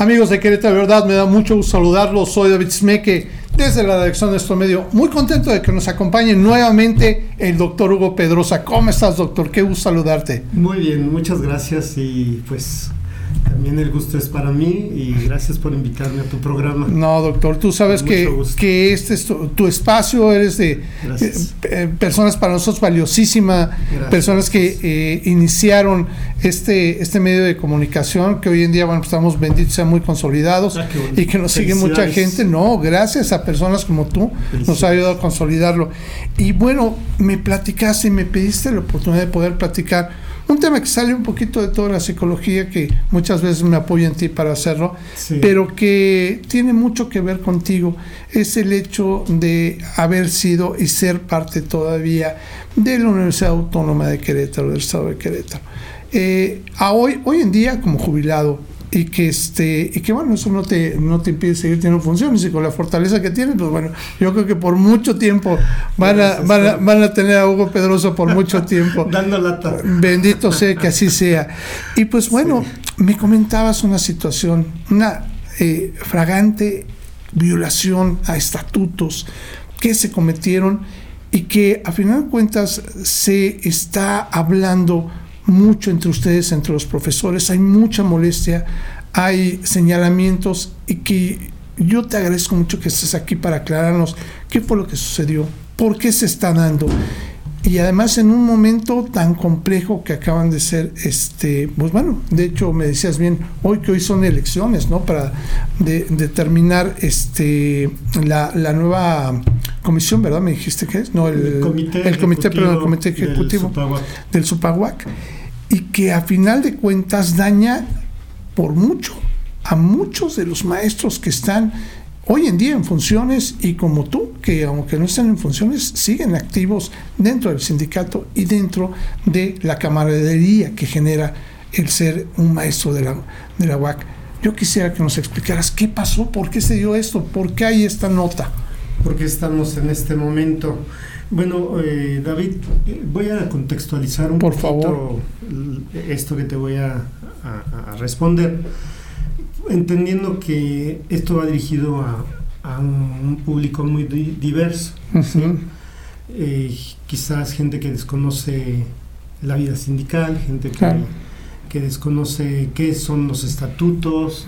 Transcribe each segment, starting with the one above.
Amigos de Querétaro, verdad me da mucho gusto saludarlos. Soy David Smeke desde la dirección de nuestro medio. Muy contento de que nos acompañe nuevamente el doctor Hugo Pedrosa. ¿Cómo estás, doctor? Qué gusto saludarte. Muy bien, muchas gracias y pues también el gusto es para mí y gracias por invitarme a tu programa. No, doctor, tú sabes que, que, este es tu, espacio, eres de eh, eh, personas para nosotros valiosísimas, personas que eh, iniciaron este, este medio de comunicación, que hoy en día, bueno, estamos benditos, sean muy consolidados ah, y que nos sigue mucha gente. No, gracias a personas como tú, nos ha ayudado a consolidarlo. Y bueno, me platicaste y me pediste la oportunidad de poder platicar un tema que sale un poquito de toda la psicología, que muchas veces me apoyo en ti para hacerlo, pero que tiene mucho que ver contigo, es el hecho de haber sido y ser parte todavía de la Universidad Autónoma de Querétaro, del Estado de Querétaro. Eh, a hoy, hoy en día, como jubilado, y que este y que bueno eso no te no te impide seguir teniendo funciones y con la fortaleza que tienes pues bueno yo creo que por mucho tiempo van a, van a, tener a Hugo Pedroso por mucho tiempo. Dando lata. Bendito sea que así sea. Y pues bueno me comentabas una situación una eh, fragante violación a estatutos que se cometieron y que a final de cuentas se está hablando mucho entre ustedes, entre los profesores, hay mucha molestia, hay señalamientos y que yo te agradezco mucho que estés aquí para aclararnos qué fue lo que sucedió, por qué se está dando. Y además en un momento tan complejo que acaban de ser, este, pues bueno, de hecho me decías bien, hoy que hoy son elecciones, ¿no? Para determinar este, la, la, nueva comisión, ¿verdad? Me dijiste que es, no, el, comité, el comité, el comité ejecutivo del Supaguac y que a final de cuentas daña por mucho a muchos de los maestros que están hoy en día en funciones y como tú, que aunque no están en funciones, siguen activos dentro del sindicato y dentro de la camaradería que genera el ser un maestro de la, de la UAC. Yo quisiera que nos explicaras qué pasó, por qué se dio esto, por qué hay esta nota. Porque estamos en este momento bueno, eh, David, voy a contextualizar un Por favor. esto que te voy a, responder, entendiendo que esto va dirigido a, un, público muy diverso. Eh, quizás gente que desconoce la vida sindical, gente que, desconoce qué son los estatutos,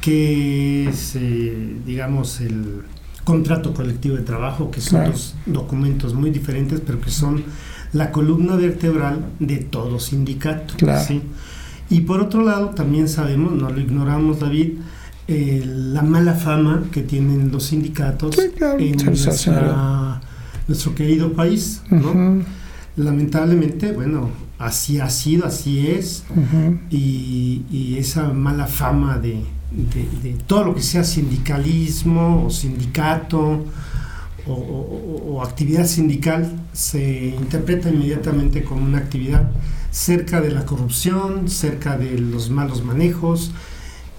qué es, eh, digamos, el contrato colectivo de trabajo, que son dos documentos muy diferentes, pero que son la columna vertebral de todo sindicato. Y por otro lado, también sabemos, no lo ignoramos, David, eh, la mala fama que tienen los sindicatos en nuestro querido país. Lamentablemente, bueno, así ha sido, así es, y esa mala fama de, de, todo lo que sea sindicalismo o sindicato o, actividad sindical se interpreta inmediatamente como una actividad cerca de la corrupción, cerca de los malos manejos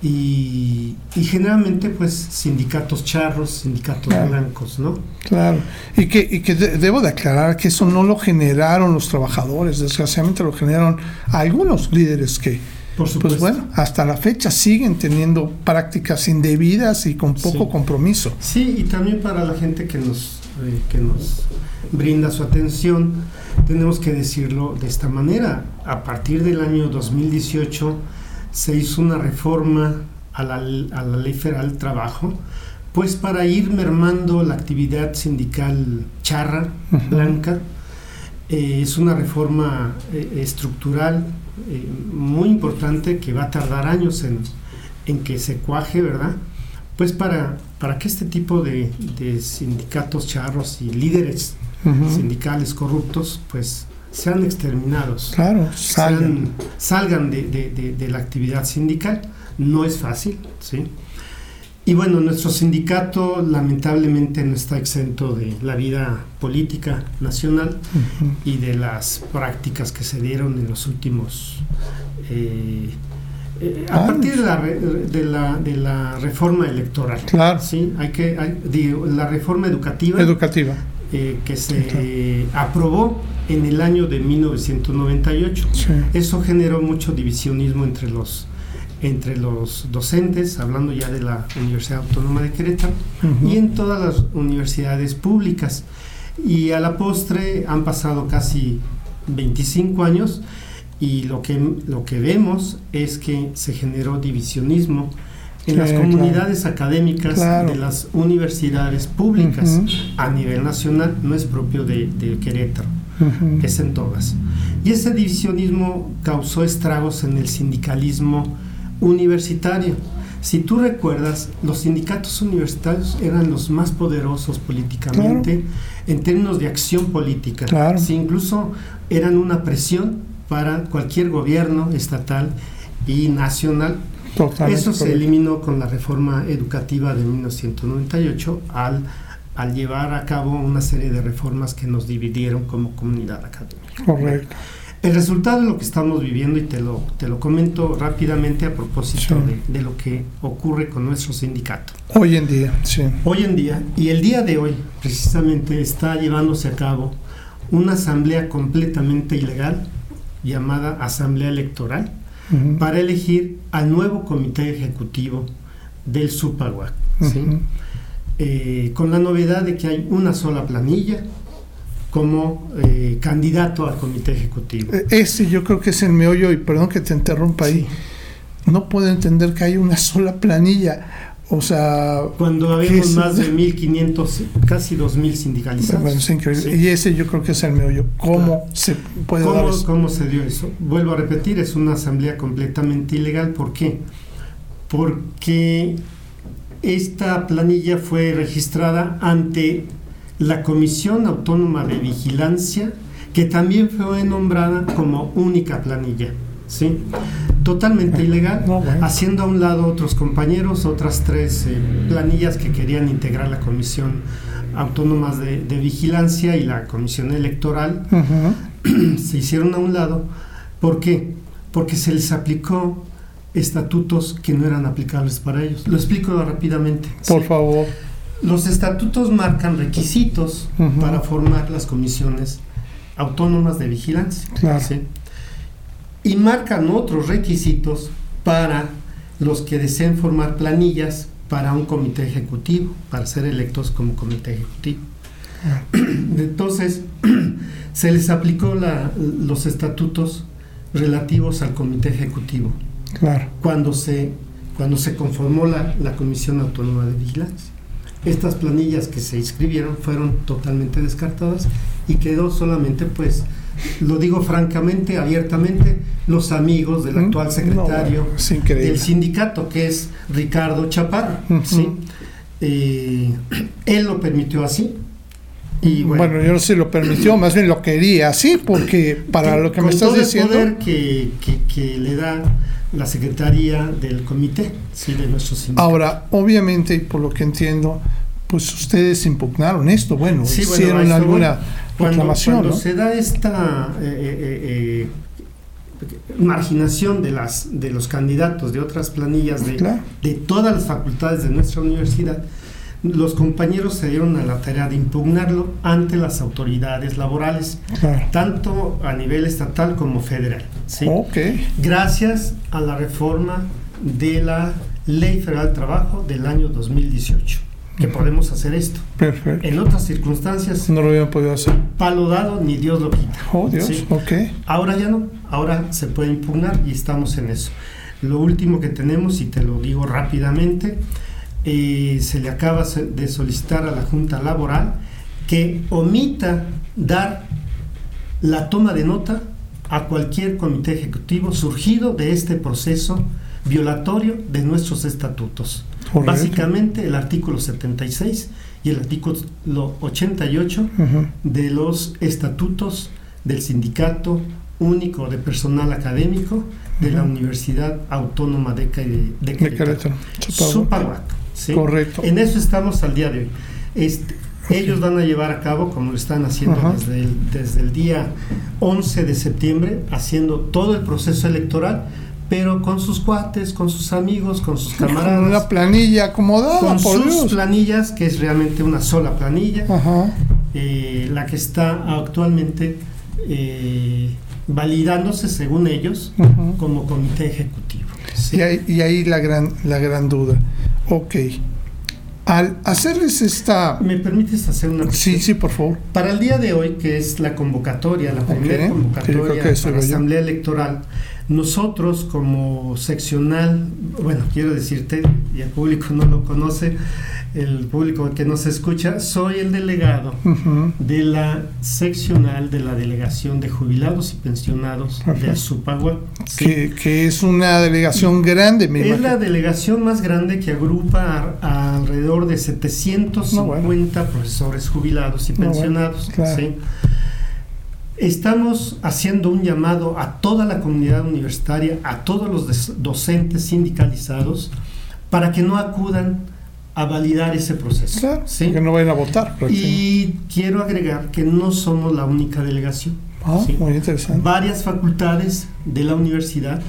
y, generalmente pues sindicatos charros, sindicatos blancos, ¿no? Claro, y que, y que debo de aclarar que eso no lo generaron los trabajadores, desgraciadamente lo generaron algunos líderes que, pues bueno, hasta la fecha siguen teniendo prácticas indebidas y con poco compromiso. Sí, y también para la gente que nos, eh, que nos brinda su atención, tenemos que decirlo de esta manera. A partir del año 2018 se hizo una reforma a la, a la Ley Federal del Trabajo, pues para ir mermando la actividad sindical charra, blanca. Eh, es una reforma eh, estructural eh, muy importante que va a tardar años en, en, que se cuaje, ¿verdad? Pues para, para que este tipo de, de sindicatos charros y líderes sindicales corruptos, pues sean exterminados. Claro, salgan. salgan de, de, de, la actividad sindical. No es fácil, ¿sí? Y bueno, nuestro sindicato lamentablemente no está exento de la vida política nacional y de las prácticas que se dieron en los últimos... Eh, eh, a partir de la, de la, de, la, reforma electoral. Claro. ¿sí? Hay que, hay, la reforma educativa. Educativa. Eh, que se aprobó en el año de 1998. Eso generó mucho divisionismo entre los entre los docentes, hablando ya de la Universidad Autónoma de Querétaro, Ujú. y en todas las universidades públicas. Y a la postre han pasado casi 25 años y lo que, lo que vemos es que se generó divisionismo en Sí, las claro. comunidades académicas Claro. de las universidades públicas Ujú. a nivel nacional, no es propio de, de Querétaro Ujú. es en todas. Y ese divisionismo causó estragos en el sindicalismo universitario. Si tú recuerdas, los sindicatos universitarios eran los más poderosos políticamente en términos de acción política. Claro. Sí, incluso eran una presión para cualquier gobierno estatal y nacional Totalmente eso se eliminó con la reforma educativa de 1998 al, al llevar a cabo una serie de reformas que nos dividieron como comunidad académica. Correcto. El resultado de lo que estamos viviendo, y te lo, te lo comento rápidamente a propósito Sí. de, de lo que ocurre con nuestro sindicato. Hoy en día, sí. Hoy en día, y el día de hoy, precisamente está llevándose a cabo una asamblea completamente ilegal llamada Asamblea Electoral para elegir al nuevo comité ejecutivo del SUPAGUAC, ¿sí? Eh, con la novedad de que hay una sola planilla como eh, candidato al comité ejecutivo. Eh, Ese yo creo que es el meollo, y perdón que te interrumpa ahí. No puedo entender que haya una sola planilla. O sea, Cuando ¿Qué habíamos es? más de 1.500, casi 2.000 sindicalizados. bueno, es increíble. Sí. Y ese yo creo que es el meollo. ¿Cómo se puede dar ¿Cómo, eso? cómo se dio eso? Vuelvo a repetir, es una asamblea completamente ilegal. ¿Por qué? Porque esta planilla fue registrada ante la Comisión Autónoma de Vigilancia, que también fue nombrada como única planilla. ¿sí? Totalmente ilegal, No, bueno. haciendo a un lado otros compañeros, otras tres eh, planillas que querían integrar la Comisión Autónoma de, de Vigilancia y la Comisión Electoral se hicieron a un lado. ¿Por qué? Porque se les aplicó estatutos que no eran aplicables para ellos. Lo explico rápidamente. Por Sí. favor. Los estatutos marcan requisitos para formar las comisiones autónomas de vigilancia. Claro. ¿sí? Y marcan otros requisitos para los que deseen formar planillas para un comité ejecutivo, para ser electos como comité ejecutivo. Entonces, se les aplicó la- los estatutos relativos al comité ejecutivo Claro. cuando se, cuando se conformó la, la Comisión Autónoma de Vigilancia. Estas planillas que se inscribieron fueron totalmente descartadas y quedó solamente, pues, lo digo francamente, abiertamente, los amigos del actual No, secretario bueno, del sindicato, que es Ricardo Chaparro. ¿sí? Eh, él lo permitió así. Y bueno, bueno, yo no sé si lo permitió, más bien lo quería así, porque para lo que me estás todo el diciendo. poder que, que- que le da la secretaría del comité, sí, de nuestro sindicato. Ahora, obviamente, por lo que entiendo, pues ustedes impugnaron esto, bueno, Sí, bueno, hicieron alguna reclamación, cuando ¿no? se da esta eh, eh, eh, marginación de, las, de los candidatos de otras planillas de, Claro. de todas las facultades de nuestra universidad, los compañeros se dieron a la tarea de impugnarlo ante las autoridades laborales, Claro. tanto a nivel estatal como federal. ¿sí? Gracias a la reforma de la Ley Federal del Trabajo del año 2018, que podemos hacer esto. perfecto. En otras circunstancias, No lo habían podido hacer. palo dado ni Dios lo quita. Oh, Dios, Sí. ok. Ahora ya no, ahora se puede impugnar y estamos en eso. Lo último que tenemos, y te lo digo rápidamente, eh, se le acaba de solicitar a la Junta Laboral que omita dar la toma de nota a cualquier comité ejecutivo surgido de este proceso violatorio de nuestros estatutos. Correcto. Básicamente el artículo 76 y el artículo 88 Ujú. de los estatutos del Sindicato Único de Personal Académico de la. Universidad Autónoma de, de De Querétaro. Querétaro. ¿Sí? Correcto. En eso estamos al día de hoy. Este, ellos van a llevar a cabo, como lo están haciendo Ajá. desde el, desde el día 11 de septiembre, haciendo todo el proceso electoral, pero con sus cuates, con sus amigos, con sus Con camaradas, una planilla acomodada, con por sus Dios. planillas, que es realmente una sola planilla Ajá. eh, la que está actualmente eh, validándose, según ellos, como comité ejecutivo. ¿sí? Y, ahí, y ahí la gran, la gran duda. Ok. Al hacerles esta... ¿Me permites hacer una Sí, sí, por favor. Para el día de hoy, que es la convocatoria, la primera convocatoria Sí, para la. Asamblea Electoral, nosotros como seccional, bueno, quiero decirte, y el público no lo conoce, el público que nos escucha, soy el delegado de la seccional de la Delegación de Jubilados y Pensionados del Supagua. Sí. que, que es una delegación grande, me Es la delegación más grande que agrupa a, a alrededor de 750 No, bueno. profesores jubilados y No, bueno, pensionados. claro. ¿sí? Estamos haciendo un llamado a toda la comunidad universitaria, a todos los docentes sindicalizados, para que no acudan a validar ese proceso. Claro, ¿sí? que no vayan a votar. Y quiero agregar que no somos la única delegación. Ah, sí. Muy interesante. Varias facultades de la universidad,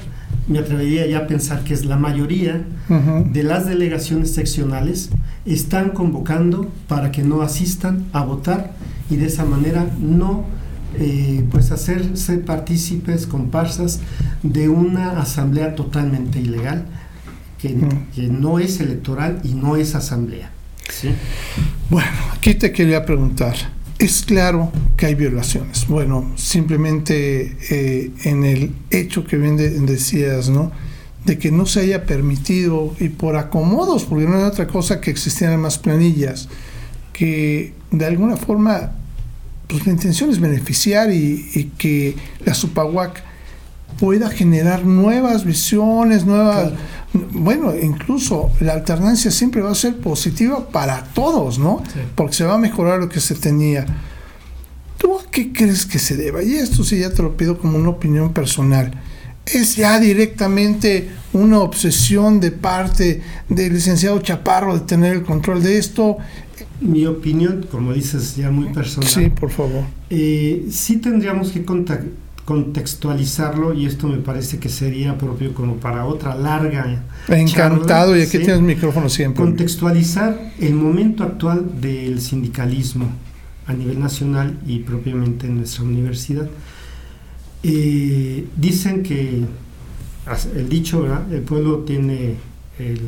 me atrevería ya a pensar que es la mayoría Ujú. de las delegaciones seccionales, están convocando para que no asistan a votar y de esa manera no eh, pues hacerse partícipes, comparsas de una asamblea totalmente ilegal que, Mm. que no es electoral y no es asamblea. ¿sí? Bueno, aquí te quería preguntar. Es claro que hay violaciones. Bueno, simplemente eh, en el hecho que bien de- decías, ¿no? De que no se haya permitido, y por acomodos, porque no hay otra cosa que existieran más planillas, que de alguna forma, pues la intención es beneficiar y, y que la Supaguac pueda generar nuevas visiones, nuevas, bueno, incluso la alternancia siempre va a ser positiva para todos, ¿no? Sí. Porque se va a mejorar lo que se tenía. ¿Tú a qué crees que se deba? Y esto sí ya te lo pido como una opinión personal. ¿Es ya directamente una obsesión de parte del licenciado Chaparro de tener el control de esto? Mi opinión, como dices, ya muy personal. Sí, por favor. Eh, sí tendríamos que contextualizarlo y esto me parece que sería propio como para otra larga. Encantado, charla, y aquí sí. tienes el micrófono siempre. Contextualizar el momento actual del sindicalismo a nivel nacional y propiamente en nuestra universidad. Eh, dicen que el dicho, ¿verdad? el pueblo tiene el...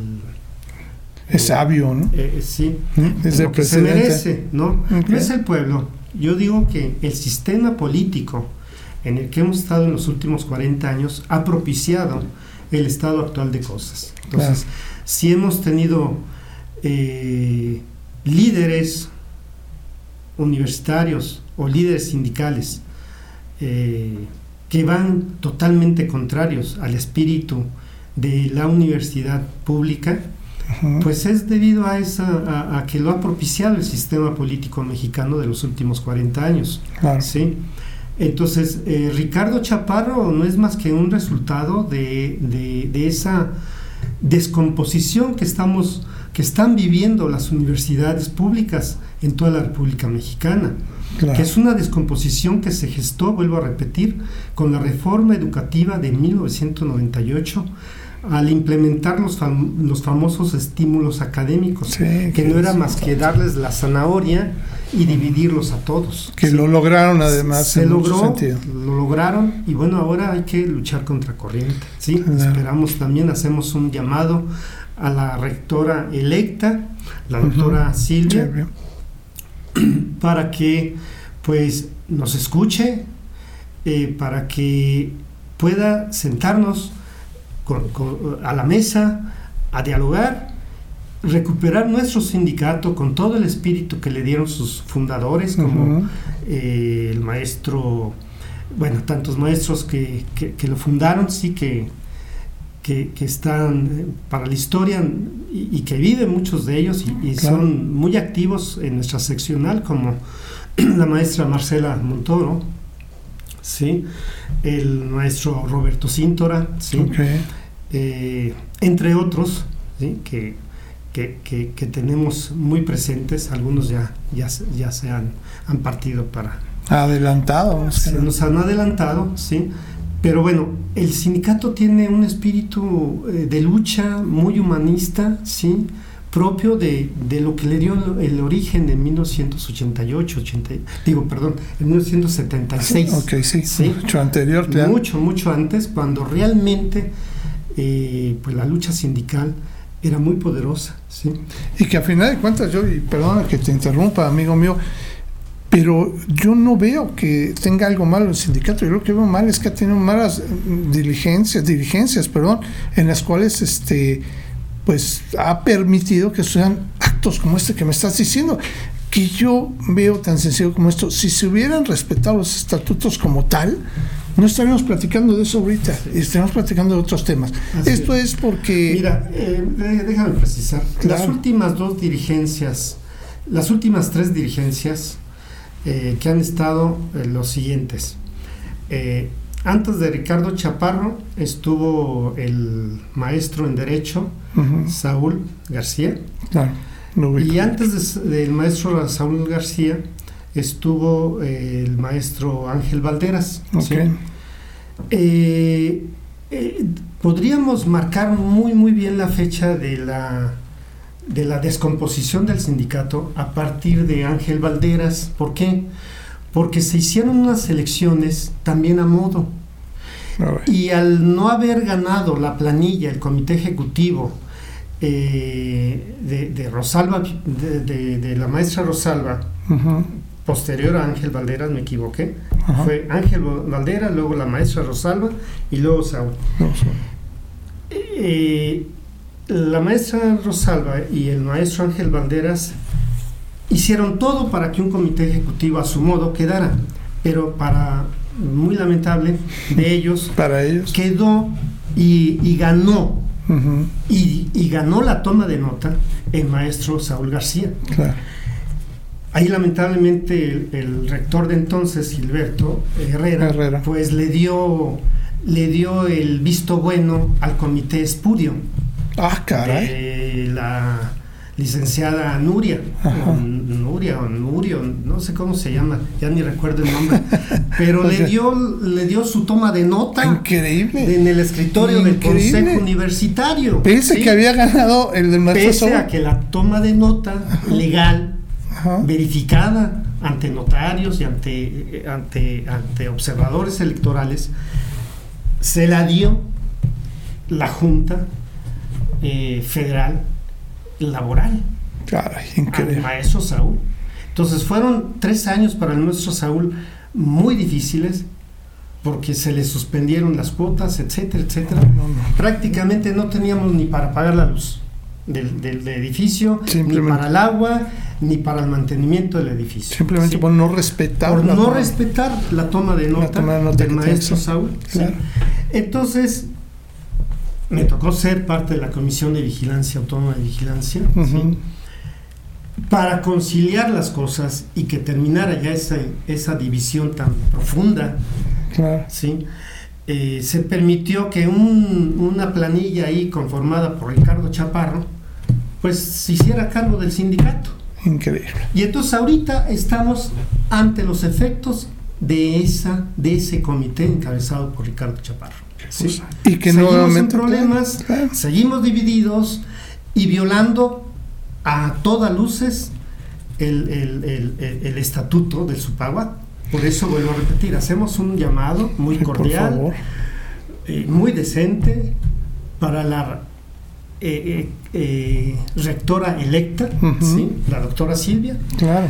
Es sabio, ¿no? eh, sí, Desde el lo que se merece, ¿no? No es el pueblo. Yo digo que el sistema político en el que hemos estado en los últimos 40 años ha propiciado el estado actual de cosas. Entonces, si hemos tenido eh, líderes universitarios o líderes sindicales eh, que van totalmente contrarios al espíritu de la universidad pública, Pues es debido a, esa, a, a que lo ha propiciado el sistema político mexicano de los últimos 40 años. Claro. ¿sí? Entonces, eh, Ricardo Chaparro no es más que un resultado de, de- de esa descomposición que, estamos, que están viviendo las universidades públicas en toda la República Mexicana claro. que es una descomposición que se gestó, vuelvo a repetir, con la reforma educativa de 1998 al implementar los, fam- los famosos estímulos académicos, Sí, que no era más que darles la zanahoria y dividirlos a todos. Que Sí. lo lograron además se en logró, sentido. lo lograron y bueno, ahora hay que luchar contra corriente. ¿sí? Claro. Esperamos también, hacemos un llamado a la rectora electa, la doctora Silvia, Sí, para que pues nos escuche, eh, para que pueda sentarnos con- con- a la mesa a dialogar, recuperar nuestro sindicato con todo el espíritu que le dieron sus fundadores, como Ujú. eh, el maestro, bueno, tantos maestros que, que- que lo fundaron, sí que, que, que están eh, para la historia y, y que viven muchos de ellos y, y Claro. son muy activos en nuestra seccional, como la maestra Marcela Montoro, sí, el maestro Roberto Cíntora, sí, eh, entre otros, ¿sí? que, que, que- que tenemos muy presentes, algunos ya, ya, se- ya se han, han partido para... Adelantado. Se nos han adelantado, ¿sí? Pero bueno, el sindicato tiene un espíritu eh, de lucha muy humanista, ¿sí? Propio de, de lo que le dio el origen en 1988, 80, digo, perdón, en 1976. Ok, sí. Sí. Mucho anterior, claro. Mucho, mucho antes, cuando realmente eh, pues la lucha sindical era muy poderosa. ¿sí? Y que a final de cuentas, yo, y perdona que te interrumpa, amigo mío, pero yo no veo que tenga algo malo el sindicato. Yo lo que veo mal es que ha tenido malas diligencias, diligencias, perdón, en las cuales este pues ha permitido que sean actos como este que me estás diciendo que yo veo tan sencillo como esto. Si se hubieran respetado los estatutos como tal, no estaríamos platicando de eso ahorita, estaríamos platicando de otros temas. esto es, porque... Mira, eh, déjame precisar. Las últimas dos dirigencias, las últimas tres dirigencias eh, que han estado eh, los siguientes. antes de Ricardo Chaparro estuvo el maestro en Derecho, Saúl García. Claro y antes del maestro Saúl García estuvo eh, el maestro Ángel Valderas. Eh, eh, podríamos marcar muy muy bien la fecha de la de la descomposición del sindicato a partir de Ángel Valderas. ¿Por qué? Porque se hicieron unas elecciones también a modo. Y al no haber ganado la planilla, el comité ejecutivo, eh, de, Rosalba, de, la maestra Rosalba, posterior a Ángel Valderas, me equivoqué. Fue Ángel Valderas, luego la maestra Rosalba y luego Saúl. Eh, la maestra Rosalba y el maestro Ángel Valderas hicieron todo para que un comité ejecutivo a su modo quedara, pero para muy lamentable de ellos, para ellos quedó y ganó y, ganó la toma de nota el maestro Saúl García. Ahí lamentablemente el, rector de entonces, Gilberto Herrera, pues le dio, le dio el visto bueno al comité espurio. Ah, caray. De la licenciada Nuria, o Nuria o Nurio, no sé cómo se llama, ya ni recuerdo el nombre, pero le dio le dio su toma de nota increíble. en el escritorio del consejo universitario. Pese que había ganado el del Pese a que la toma de nota legal verificada ante notarios y ante, ante, ante observadores electorales se la dio la Junta eh, Federal laboral. increíble. maestro Saúl. Entonces fueron tres años para el maestro Saúl muy difíciles porque se le suspendieron las cuotas, etcétera, etcétera. Prácticamente no teníamos ni para pagar la luz del, edificio, ni para el agua, ni para el mantenimiento del edificio. Simplemente por no respetar. Por no respetar la toma de nota, del maestro Saúl. Entonces, me tocó ser parte de la Comisión de Vigilancia Autónoma de Vigilancia, para conciliar las cosas y que terminara ya esa, esa división tan profunda. ¿sí? Eh, se permitió que una planilla ahí conformada por Ricardo Chaparro, pues se hiciera cargo del sindicato. Increíble. Y entonces ahorita estamos ante los efectos de, esa, de ese comité encabezado por Ricardo Chaparro. Y que seguimos en problemas, seguimos divididos y violando a todas luces el, estatuto del Supagua. Por eso vuelvo a repetir, hacemos un llamado muy cordial, eh, muy decente para la eh, eh, rectora electa, la doctora Silvia, claro.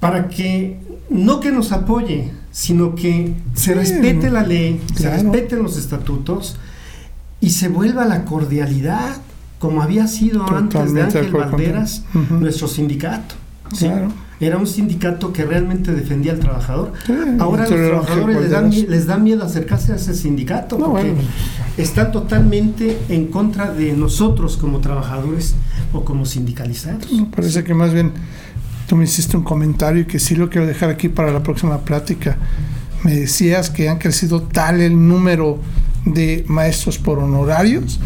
para que no que nos apoye, sino que se respete la ley, se respeten los estatutos y se vuelva la cordialidad como había sido antes de Ángel Valderas, nuestro sindicato. Era un sindicato que realmente defendía al trabajador. Ahora los trabajadores les dan, les da miedo acercarse a ese sindicato porque está totalmente en contra de nosotros como trabajadores o como sindicalizados. parece que más bien Tú me hiciste un comentario y que sí lo quiero dejar aquí para la próxima plática. Me decías que han crecido tal el número de maestros por honorarios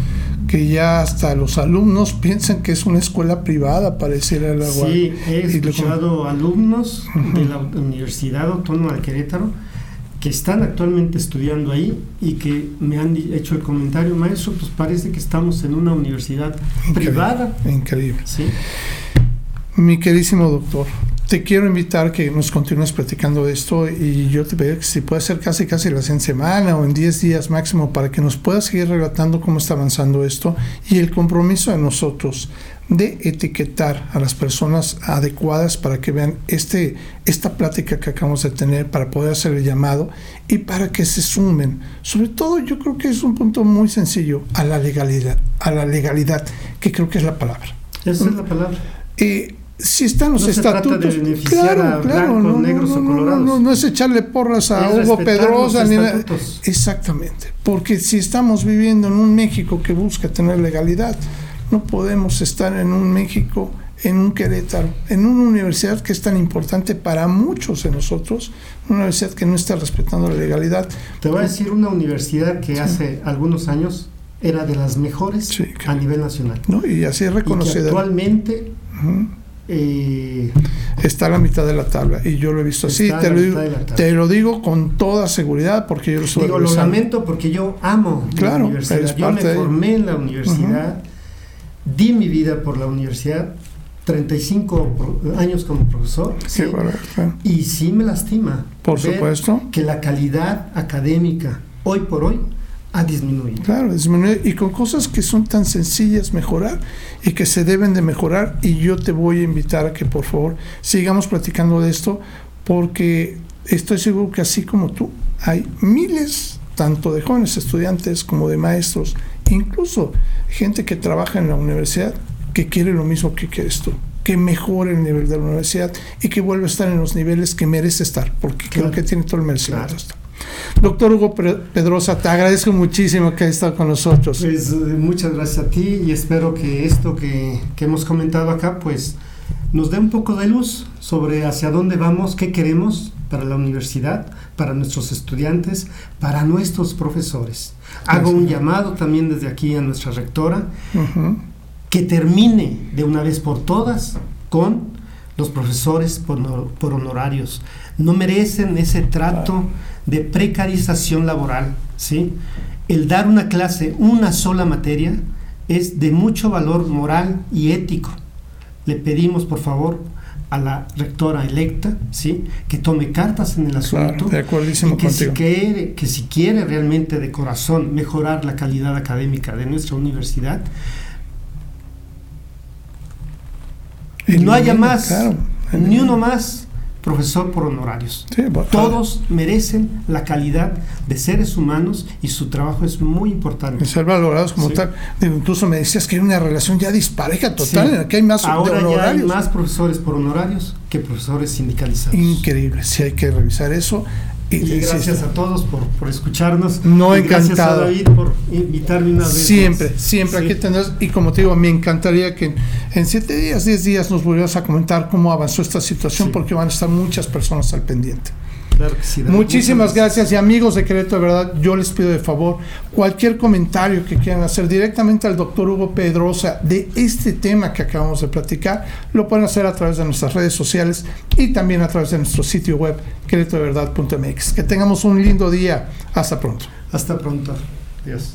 que ya hasta los alumnos piensan que es una escuela privada, pareciera la Sí, he escuchado alumnos de la Universidad Autónoma de Querétaro que están actualmente estudiando ahí y que me han hecho el comentario, maestro, pues parece que estamos en una universidad privada. Increíble. Sí. Mi queridísimo doctor, te quiero invitar que nos continúes platicando de esto y yo te pido que si puede ser casi casi la en semana o en 10 días máximo para que nos puedas seguir relatando cómo está avanzando esto y el compromiso de nosotros de etiquetar a las personas adecuadas para que vean este, esta plática que acabamos de tener, para poder hacer el llamado y para que se sumen. Sobre todo yo creo que es un punto muy sencillo a la legalidad, a la legalidad, que creo que es la palabra. Esa es la palabra. Eh, si están los no estatutos, se trata de beneficiar claro, a claro, blancos, no, negros no, o no, colorados. No, no, es echarle porras a Es Hugo Pedrosa ni nada. estatutos. Exactamente, porque si estamos viviendo en un México que busca tener legalidad, no podemos estar en un México, en un Querétaro, en una universidad que es tan importante para muchos de nosotros, una universidad que no está respetando la legalidad. Te voy a decir una universidad que hace algunos años era de las mejores Sí, a nivel nacional. ¿no? Y así es Y que reconocida. actualmente. Eh, Está a la mitad de la tabla y yo lo he visto así. Te lo, digo, te lo digo con toda seguridad porque yo lo digo, lo lamento porque yo amo Claro, la universidad. Yo me formé en la universidad, di mi vida por la universidad, 35 pro- años como profesor. Sí, claro. y sí me lastima Por supuesto. que la calidad académica hoy por hoy ha disminuido. Claro, disminuir y con cosas que son tan sencillas mejorar y que se deben de mejorar y yo te voy a invitar a que por favor sigamos platicando de esto porque estoy seguro que así como tú hay miles tanto de jóvenes estudiantes como de maestros, incluso gente que trabaja en la universidad que quiere lo mismo que quieres tú que mejore el nivel de la universidad y que vuelva a estar en los niveles que merece estar, porque creo que tiene todo el merecimiento. Claro. Doctor Hugo Pedrosa, te agradezco muchísimo que hayas estado con nosotros. Pues eh, muchas gracias a ti y espero que esto que, que hemos comentado acá pues nos dé un poco de luz sobre hacia dónde vamos, qué queremos para la universidad, para nuestros estudiantes, para nuestros profesores. Hago un llamado también desde aquí a nuestra rectora que termine de una vez por todas con los profesores por, por honorarios. No merecen ese trato de precarización laboral, ¿sí? El dar una clase, una sola materia, es de mucho valor moral y ético. Le pedimos, por favor, a la rectora electa, ¿sí? Que tome cartas en el asunto. Claro, de acuerdísimo que si, quiere, que si quiere realmente de corazón mejorar la calidad académica de nuestra universidad, no haya más, claro, ni uno más profesor por honorarios. Sí, bueno, Todos merecen la calidad de seres humanos y su trabajo es muy importante. ser valorados como Sí. tal. Incluso me decías que hay una relación ya dispareja total, Sí. en la que hay más de Ahora ya hay más profesores por honorarios que profesores sindicalizados. Increíble, sí hay que revisar eso. Y, gracias a todos por, por escucharnos. No, Y Gracias a encantado. David por invitarme una vez. Siempre, más. siempre Sí. aquí tendrás, y como te digo, me encantaría que en, en siete días, diez días nos volvieras a comentar cómo avanzó esta situación, Sí. porque van a estar muchas personas al pendiente. Claro que sí, David. Muchísimas gracias y amigos de Querétaro, de verdad, yo les pido de favor cualquier comentario que quieran hacer directamente al doctor Hugo Pedrosa de este tema que acabamos de platicar, lo pueden hacer a través de nuestras redes sociales y también a través de nuestro sitio web queretodeverdad.mx. Que tengamos un lindo día. Hasta pronto. Hasta pronto. Adiós.